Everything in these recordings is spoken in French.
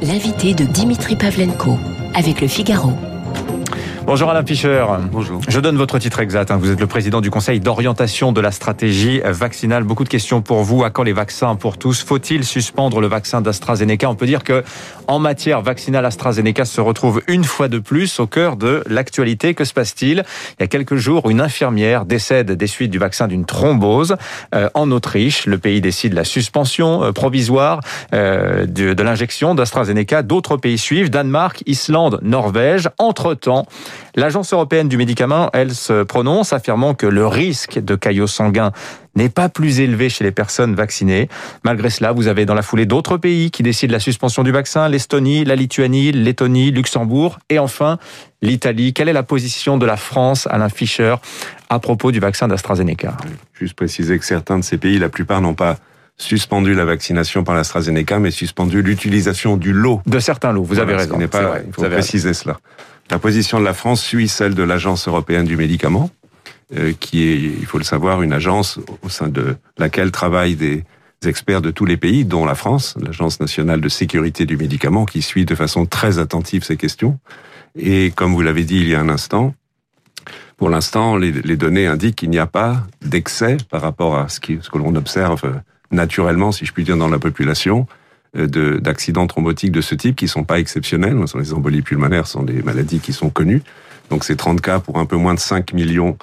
L'invité de Dimitri Pavlenko avec le Figaro. Bonjour Alain Fischer. Bonjour. Je donne votre titre exact. hein. Vous êtes le président du Conseil d'orientation de la stratégie vaccinale. Beaucoup de questions pour vous. À quand les vaccins pour tous? Faut-il suspendre le vaccin d'AstraZeneca? On peut dire que en matière vaccinale, AstraZeneca se retrouve une fois de plus au cœur de l'actualité. Que se passe-t-il? Il y a quelques jours, une infirmière décède des suites du vaccin d'une thrombose euh, en Autriche. Le pays décide la suspension euh, provisoire euh, de, de l'injection d'AstraZeneca. D'autres pays suivent Danemark, Islande, Norvège. Entre-temps, L'Agence européenne du médicament, elle, se prononce affirmant que le risque de caillots sanguins n'est pas plus élevé chez les personnes vaccinées. Malgré cela, vous avez dans la foulée d'autres pays qui décident la suspension du vaccin, l'Estonie, la Lituanie, Lettonie, Luxembourg et enfin l'Italie. Quelle est la position de la France, Alain Fischer, à propos du vaccin d'AstraZeneca? Juste préciser que certains de ces pays, la plupart n'ont pas suspendu la vaccination par l'AstraZeneca, mais suspendu l'utilisation du lot. De certains lots, vous Voilà, avez raison. pas- il faut préciser cela. La position de la France suit celle de l'Agence européenne du médicament, euh, qui est, il faut le savoir, une agence au sein de laquelle travaillent des experts de tous les pays, dont la France, l'Agence nationale de sécurité du médicament, qui suit de façon très attentive ces questions. Et comme vous l'avez dit il y a un instant, pour l'instant, les, données indiquent qu'il n'y a pas d'excès par rapport à ce, que l'on observe naturellement, si je puis dire, dans la population, d'accidents thrombotiques de ce type qui sont pas exceptionnels. Les embolies pulmonaires, sont des maladies qui sont connues. Donc c'est 30 cas pour un peu moins de 5 millions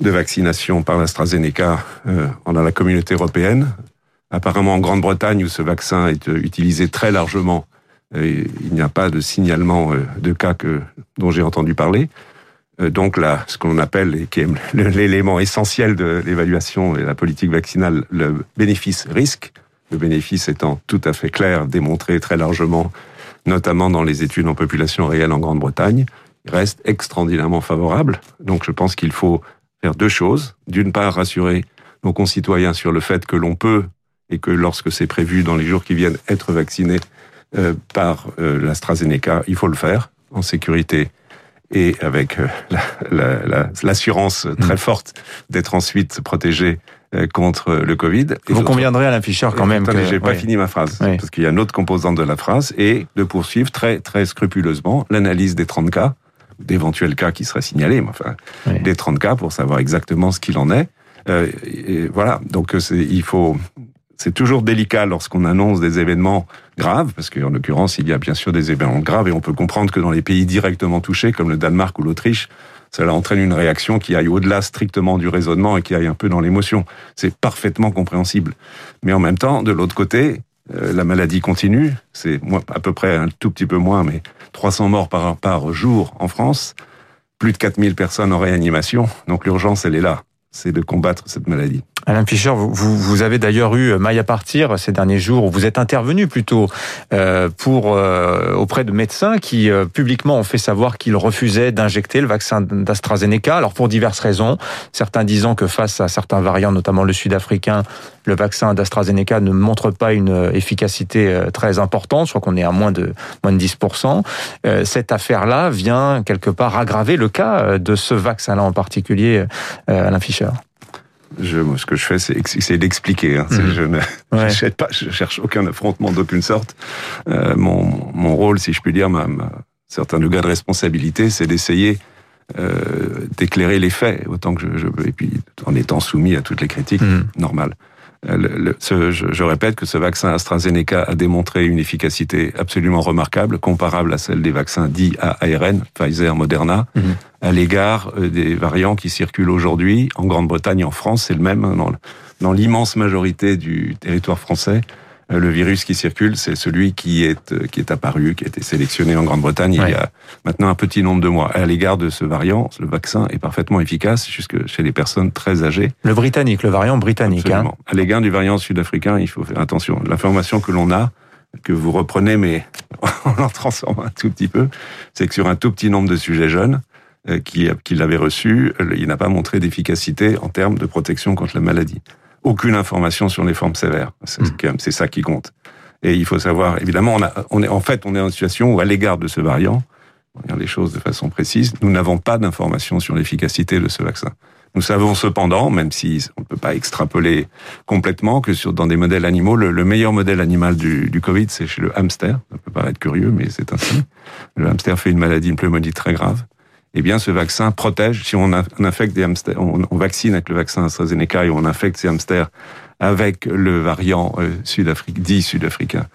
de vaccinations par l'AstraZeneca euh, dans la communauté européenne. Apparemment en Grande-Bretagne, où ce vaccin est euh, utilisé très largement, euh, il n'y a pas de signalement euh, de cas que, dont j'ai entendu parler. Euh, Donc là, ce qu'on appelle, et qui est l'élément essentiel de l'évaluation et la politique vaccinale, le bénéfice-risque, le bénéfice étant tout à fait clair, démontré très largement, notamment dans les études en population réelle en Grande-Bretagne, reste extraordinairement favorable. Donc je pense qu'il faut faire deux choses. D'une part, rassurer nos concitoyens sur le fait que l'on peut, et que lorsque c'est prévu dans les jours qui viennent, être vacciné euh, par euh, l'AstraZeneca, il faut le faire en sécurité et avec euh, la- la- la- l'assurance très forte d'être ensuite protégé contre le Covid. Vous conviendrez, Alain Fischer, quand même. Attendez, que- j'ai pas fini ma phrase, Oui. parce qu'il y a une autre composante de la phrase, et de poursuivre très, très scrupuleusement l'analyse des 30 cas, d'éventuels cas qui seraient signalés, mais enfin, Oui. des 30 cas pour savoir exactement ce qu'il en est. Euh, et voilà, donc euh, il faut, c'est toujours délicat lorsqu'on annonce des événements graves, parce qu'en l'occurrence, il y a bien sûr des événements graves, et on peut comprendre que dans les pays directement touchés, comme le Danemark ou l'Autriche, cela entraîne une réaction qui aille au-delà strictement du raisonnement et qui aille un peu dans l'émotion. C'est parfaitement compréhensible. Mais en même temps, de l'autre côté, euh, la maladie continue. C'est à peu près un tout petit peu moins, mais 300 morts par, par jour en France, plus de 4000 personnes en réanimation. Donc l'urgence, elle est là. C'est de combattre cette maladie. Alain Fischer, vous, vous, avez d'ailleurs eu maille à partir ces derniers jours, où vous êtes intervenu plutôt euh, pour euh, auprès de médecins qui euh, publiquement ont fait savoir qu'ils refusaient d'injecter le vaccin d'AstraZeneca. Alors pour diverses raisons, certains disant que face à certains variants, notamment le sud-africain, le vaccin d'AstraZeneca ne montre pas une euh, efficacité euh, très importante. Je crois qu'on est à moins de moins de 10%. Euh, cette affaire-là vient quelque part aggraver le cas de ce vaccin-là en particulier, Alain Fischer. Je, moi, ce que je fais, c'est essayer d'expliquer. Hein. Mhm. Je ne Ouais. je, pas, je cherche aucun affrontement d'aucune sorte. Euh, mon, mon rôle, si je puis dire, ma, ma certain degré de responsabilité, c'est d'essayer euh, d'éclairer les faits autant que je, je peux, et puis en étant soumis à toutes les critiques Mhm. normales. Le- le- ce- je, je répète que ce vaccin AstraZeneca a démontré une efficacité absolument remarquable, comparable à celle des vaccins dits à ARN, Pfizer, Moderna, Mhm. à l'égard euh, des variants qui circulent aujourd'hui en Grande-Bretagne et en France. C'est le même dans l'immense majorité du territoire français. Euh, Le virus qui circule, c'est celui qui est euh, qui est apparu, qui a été sélectionné en Grande-Bretagne Ouais. il y a maintenant un petit nombre de mois. À l'égard de ce variant, le vaccin est parfaitement efficace jusque chez les personnes très âgées. Le britannique, le variant britannique. Hein. À l'égard du variant sud-africain, il faut faire attention. L'information que l'on a, que vous reprenez, mais en en transformant un tout petit peu, c'est que sur un tout petit nombre de sujets jeunes euh, qui, qui l'avaient reçu, il n'a pas montré d'efficacité en termes de protection contre la maladie. Aucune information sur les formes sévères. C'est Mm. même- c'est ça qui compte. Et il faut savoir, évidemment, on, a, on est en fait, on est en situation où, à l'égard de ce variant, on regarde les choses de façon précise, nous n'avons pas d'informations sur l'efficacité de ce vaccin. Nous savons cependant, même si on ne peut pas extrapoler complètement, que sur, dans des modèles animaux, le, meilleur modèle animal du, du Covid, c'est chez le hamster. Ça peut paraître curieux, mais c'est ainsi. Le hamster fait une maladie, une pneumonie très grave. Eh bien, ce vaccin protège. Si on, infecte des hamsters, on, vaccine avec le vaccin AstraZeneca et on infecte ces hamsters avec le variant euh, sud-africain, dit sud-africain,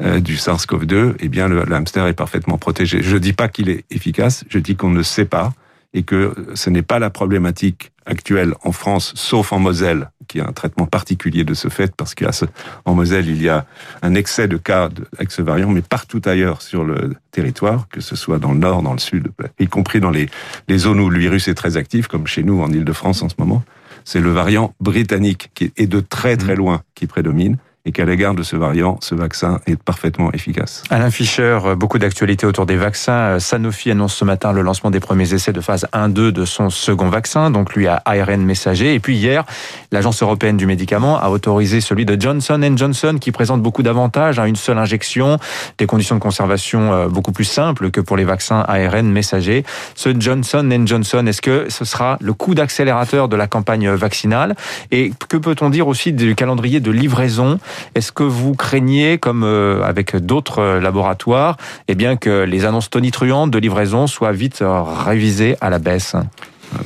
euh, du SARS-CoV-2, eh bien, le, hamster est parfaitement protégé. Je dis pas qu'il est efficace, je dis qu'on ne sait pas et que ce n'est pas la problématique actuelle en France, sauf en Moselle, qui a un traitement particulier de ce fait, parce qu'en Moselle, il y a un excès de cas avec ce variant, mais partout ailleurs sur le territoire, que ce soit dans le nord, dans le sud, y compris dans les, les zones où le virus est très actif, comme chez nous en Ile-de-France en ce moment, c'est le variant britannique qui est de très très mmh. loin qui prédomine et qu'à l'égard de ce variant, ce vaccin est parfaitement efficace. Alain Fischer, euh, beaucoup d'actualités autour des vaccins. Euh, Sanofi annonce ce matin le lancement des premiers essais de phase 1-2 de son second vaccin, donc lui à ARN messager. Et puis hier, l'Agence européenne du médicament a autorisé celui de Johnson Johnson qui présente beaucoup d'avantages, à une seule injection, des conditions de conservation euh, beaucoup plus simples que pour les vaccins ARN messagers. Ce Johnson Johnson, est-ce que ce sera le coup d'accélérateur de la campagne vaccinale? Et que peut-on dire aussi du calendrier de livraison est-ce que vous craignez, comme euh, avec d'autres euh, laboratoires, eh bien que les annonces tonitruantes de livraison soient vite euh, révisées à la baisse?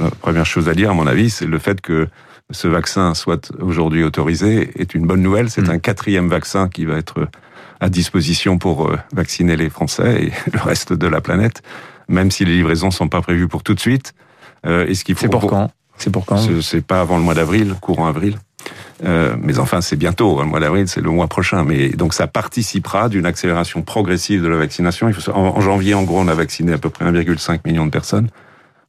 La première chose à dire, à mon avis, c'est le fait que ce vaccin soit aujourd'hui autorisé est une bonne nouvelle. C'est hmm. un quatrième vaccin qui va être à disposition pour vacciner les Français et le reste de la planète, même si les livraisons sont pas prévues pour tout de suite. ce qu'il faut C'est pour quand? C'est pour quand? C'est pas avant le mois d'avril, courant avril. Euh, mais enfin, c'est bientôt. Le mois d'avril, c'est le mois prochain. Mais donc, ça participera d'une accélération progressive de la vaccination. En, janvier, en gros, on a vacciné à peu près 1,5 million de personnes.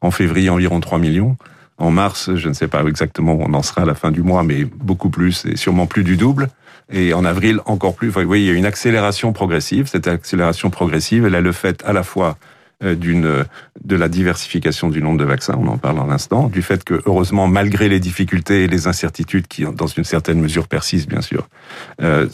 En février, environ 3 millions. En mars, je ne sais pas exactement où on en sera à la fin du mois, mais beaucoup plus et sûrement plus du double. Et en avril, encore plus. Vous voyez, il y a une accélération progressive. Cette accélération progressive, elle a le fait à la fois d'une de la diversification du nombre de vaccins, on en parle en l'instant, du fait que heureusement malgré les difficultés et les incertitudes qui dans une certaine mesure persistent bien sûr, euh,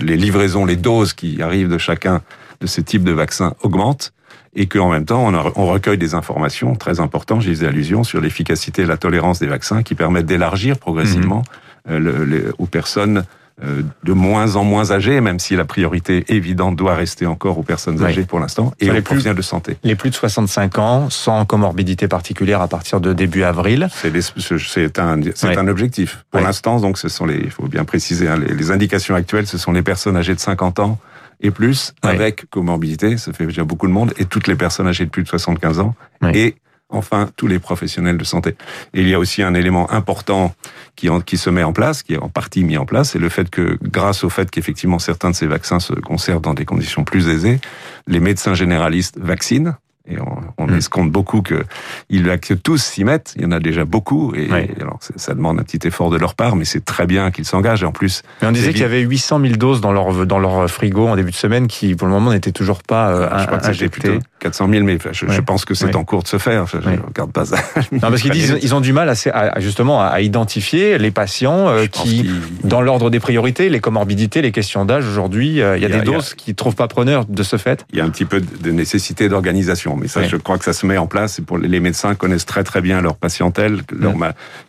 les livraisons, les doses qui arrivent de chacun de ces types de vaccins augmentent et qu'en même temps on, on, recueille des informations très importantes, j'ai des allusions sur l'efficacité et la tolérance des vaccins qui permettent d'élargir progressivement mmh. euh, aux personnes euh, de moins en moins âgés, même si la priorité évidente doit rester encore aux personnes âgées pour l'instant, et aux professionnels de santé. Les plus de 65 ans, sans comorbidité particulière à partir de début avril. C'est un, un objectif. Pour l'instant, donc, ce sont les, il faut bien préciser, hein, les, indications actuelles, ce sont les personnes âgées de 50 ans et plus, avec comorbidité, ça fait déjà beaucoup de monde, et toutes les personnes âgées de plus de 75 ans, et enfin tous les professionnels de santé. Et il y a aussi un élément important qui, qui se met en place, qui est en partie mis en place, c'est le fait que grâce au fait qu'effectivement certains de ces vaccins se conservent dans des conditions plus aisées, les médecins généralistes vaccinent et on, on mm. escompte beaucoup que, ils, que tous s'y mettent. Il y en a déjà beaucoup. Et, alors, ça demande un petit effort de leur part, mais c'est très bien qu'ils s'engagent. Et en plus. Mais on disait qu'il y avait 800 000 doses dans leur, dans leur frigo en début de semaine qui, pour le moment, n'étaient toujours pas euh, Je crois que plutôt 400 000, mais je, pense que c'est en cours de se faire. Je, ne regarde pas ça. Non, parce qu'ils disent, ils ont du mal à, justement à identifier les patients euh, qui, dans l'ordre des priorités, les comorbidités, les questions d'âge, aujourd'hui, euh, il y a, des doses qui ne trouvent pas preneur de ce fait. Il y a un petit peu de nécessité d'organisation mais ça, je crois que ça se met en place. Et pour les médecins connaissent très très bien leur patientèle. Leur,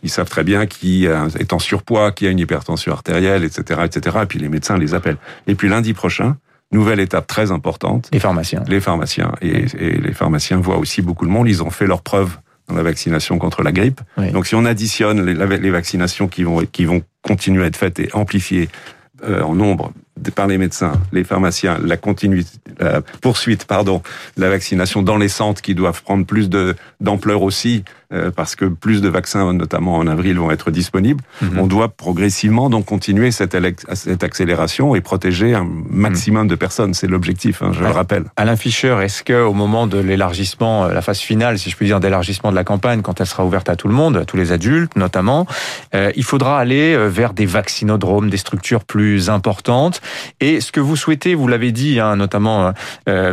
Ils savent très bien qui est en surpoids, qui a une hypertension artérielle, etc., etc. Et puis les médecins les appellent. Et puis lundi prochain, nouvelle étape très importante. Les pharmaciens. Les pharmaciens. Et, les pharmaciens voient aussi beaucoup de monde. Ils ont fait leurs preuves dans la vaccination contre la grippe. Donc si on additionne les, les, vaccinations qui vont, qui vont continuer à être faites et amplifiées euh, en nombre par les médecins, les pharmaciens, la continuité, la poursuite, pardon, la vaccination dans les centres qui doivent prendre plus d'ampleur aussi parce que plus de vaccins, notamment en avril, vont être disponibles. Mhm. On doit progressivement donc continuer cette, cette accélération et protéger un maximum de personnes. C'est l'objectif, hein, je le rappelle. Alain Fischer, est-ce que au moment de l'élargissement, euh, la phase finale, si je puis dire, d'élargissement de la campagne, quand elle sera ouverte à tout le monde, à tous les adultes notamment, euh, il faudra aller vers des vaccinodromes, des structures plus importantes? Et ce que vous souhaitez, vous l'avez dit, hein, notamment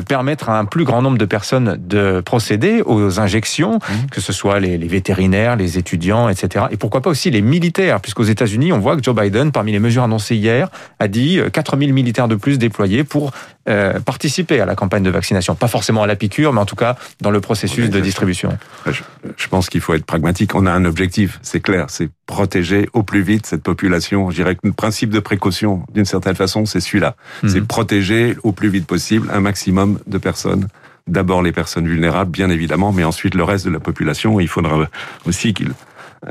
permettre à un plus grand nombre de personnes de procéder aux injections, mhm. que ce soit les, les, vétérinaires, les étudiants, etc. Et pourquoi pas aussi les militaires, puisqu'aux États-Unis, on voit que Joe Biden, parmi les mesures annoncées hier, a dit 4000 militaires de plus déployés pour euh, participer à la campagne de vaccination. Pas forcément à la piqûre, mais en tout cas dans le processus de distribution. Je, je pense qu'il faut être pragmatique. On a un objectif, c'est clair, c'est protéger au plus vite cette population. Je dirais que le principe de précaution, d'une certaine façon, c'est celui-là. Mhm. C'est protéger au plus vite possible un maximum de personnes d'abord les personnes vulnérables, bien évidemment, mais ensuite le reste de la population. Il faudra aussi qu'ils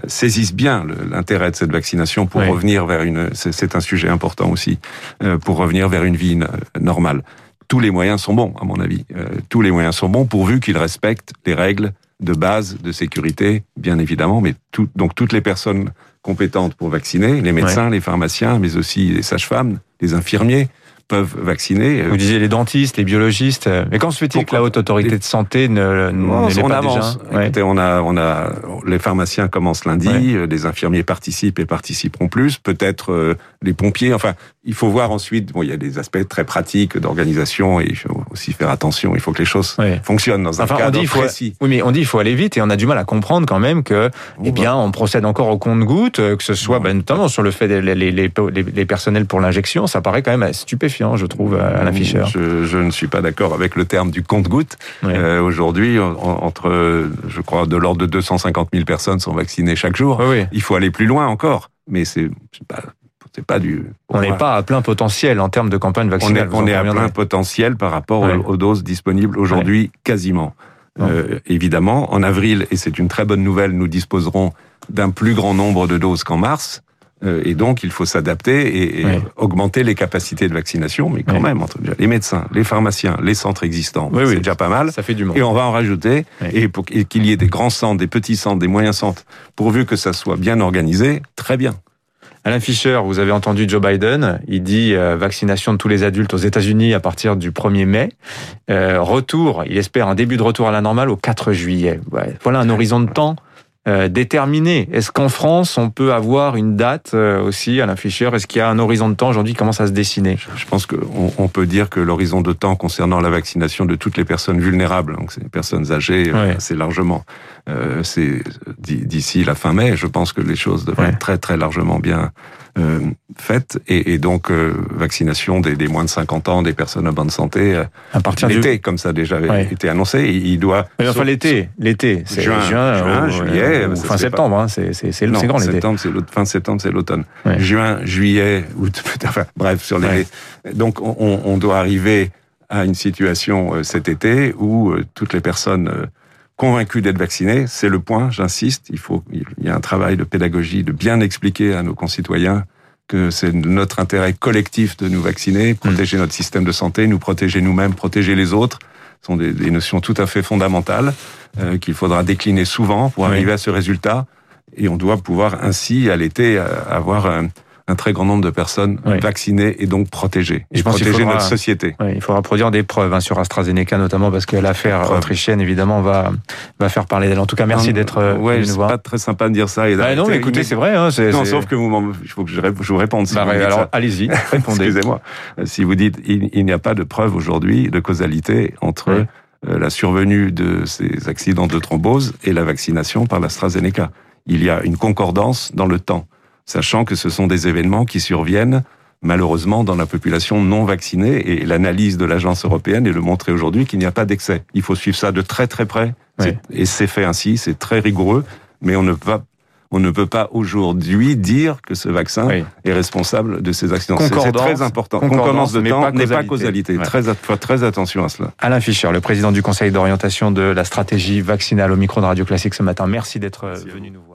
saisissent bien l'intérêt de cette vaccination pour revenir vers une. C'est un sujet important aussi euh, pour revenir vers une vie normale. Tous les moyens sont bons, à mon avis. Euh, tous les moyens sont bons pourvu qu'ils respectent les règles de base de sécurité, bien évidemment, mais tout, donc toutes les personnes compétentes pour vacciner, les médecins, les pharmaciens, mais aussi les sages-femmes, les infirmiers, peuvent vacciner. Vous disiez les dentistes, les biologistes. Mais quand se fait-il que la haute autorité de santé ne, on pas avance. déjà Écoutez, on a, on a, les pharmaciens commencent lundi, les infirmiers participent et participeront plus. Peut-être euh, les pompiers. Enfin, il faut voir ensuite. Bon, il y a des aspects très pratiques d'organisation et il faut aussi faire attention. Il faut que les choses fonctionnent dans un enfin, cadre on dit, précis. oui, mais on dit il faut aller vite et on a du mal à comprendre quand même que, eh bien, on procède encore au compte-goutte, euh, que ce soit ben, notamment sur le fait des les, les, les personnels pour l'injection. Ça paraît quand même stupéfiant, je trouve, à l'afficheur. Je, je, ne suis pas d'accord avec le terme du compte-goutte. Euh, Aujourd'hui, entre, je crois, de l'ordre de 250 000 personnes sont vaccinées chaque jour. Il faut aller plus loin encore. Mais c'est pas pas du. On n'est pas à plein potentiel en termes de campagne vaccinale. On est, à plein potentiel par rapport aux, doses disponibles aujourd'hui, quasiment. Euh, évidemment, en avril, et c'est une très bonne nouvelle, nous disposerons d'un plus grand nombre de doses qu'en mars. Euh, et donc, il faut s'adapter et, augmenter les capacités de vaccination, mais quand même, entre les médecins, les pharmaciens, les centres existants, c'est déjà pas mal. Ça fait du monde. Et on va en rajouter, et pour qu'il y ait des grands centres, des petits centres, des moyens centres, pourvu que ça soit bien organisé, très bien. Alain Fischer, vous avez entendu Joe Biden, il dit euh, vaccination de tous les adultes aux États-Unis à partir du 1er mai. Euh, retour, il espère un début de retour à la normale au 4 juillet. voilà un horizon de temps euh, déterminé. Est-ce qu'en France, on peut avoir une date euh, aussi, Alain Fischer? Est-ce qu'il y a un horizon de temps aujourd'hui? Qui commence à se dessiner? Je pense qu'on on peut dire que l'horizon de temps concernant la vaccination de toutes les personnes vulnérables, donc les personnes âgées, euh, c'est largement, c'est d'ici la fin mai. Je pense que les choses devraient être très très largement bien euh, faites et, et donc euh, vaccination des, des, moins de 50 ans, des personnes en bonne santé euh, à partir l'été, comme ça a déjà été annoncé. Il doit. Mais enfin l'été, l'été, c'est juin, juin, juillet, ou fin septembre. Hein, c'est c'est grand l'été. Septembre, c'est fin septembre, c'est l'automne. Juin, juillet, août, enfin bref sur les. Donc on, on, doit arriver à une situation cet été où toutes les personnes convaincus d'être vaccinés. C'est le point, j'insiste. Il faut, il y a un travail de pédagogie, de bien expliquer à nos concitoyens que c'est notre intérêt collectif de nous vacciner, protéger notre système de santé, nous protéger nous-mêmes, protéger les autres. Ce sont des, notions tout à fait fondamentales euh, qu'il faudra décliner souvent pour arriver à ce résultat. Et on doit pouvoir ainsi, à l'été, euh, avoir un, un très grand nombre de personnes vaccinées et donc protégées. Et, protéger notre société. il faudra produire des preuves hein, sur AstraZeneca notamment parce que l'affaire autrichienne évidemment va va faire parler d'elle. En tout cas, merci d'être euh, ouais, c'est pas très sympa de dire ça. Et bah non, mais écoutez, c'est vrai. Hein, non, sauf que vous, il faut que je, vous réponde. Si bah, alors, allez-y, répondez. Excusez-moi. Si vous dites, il, n'y a pas de preuve aujourd'hui de causalité entre euh, la survenue de ces accidents de thrombose et la vaccination par l'AstraZeneca. Il y a une concordance dans le temps sachant que ce sont des événements qui surviennent malheureusement dans la population non vaccinée et l'analyse de l'agence européenne est le montrer aujourd'hui qu'il n'y a pas d'excès. Il faut suivre ça de très très près et c'est fait ainsi, c'est très rigoureux, mais on ne peut pas on ne peut pas aujourd'hui dire que ce vaccin est responsable de ces accidents. C'est très important. Concordance de temps n'est pas causalité. Très, très attention à cela. Alain Fischer, le président du Conseil d'orientation de la stratégie vaccinale au micro de Radio Classique ce matin. Merci d'être venu nous voir.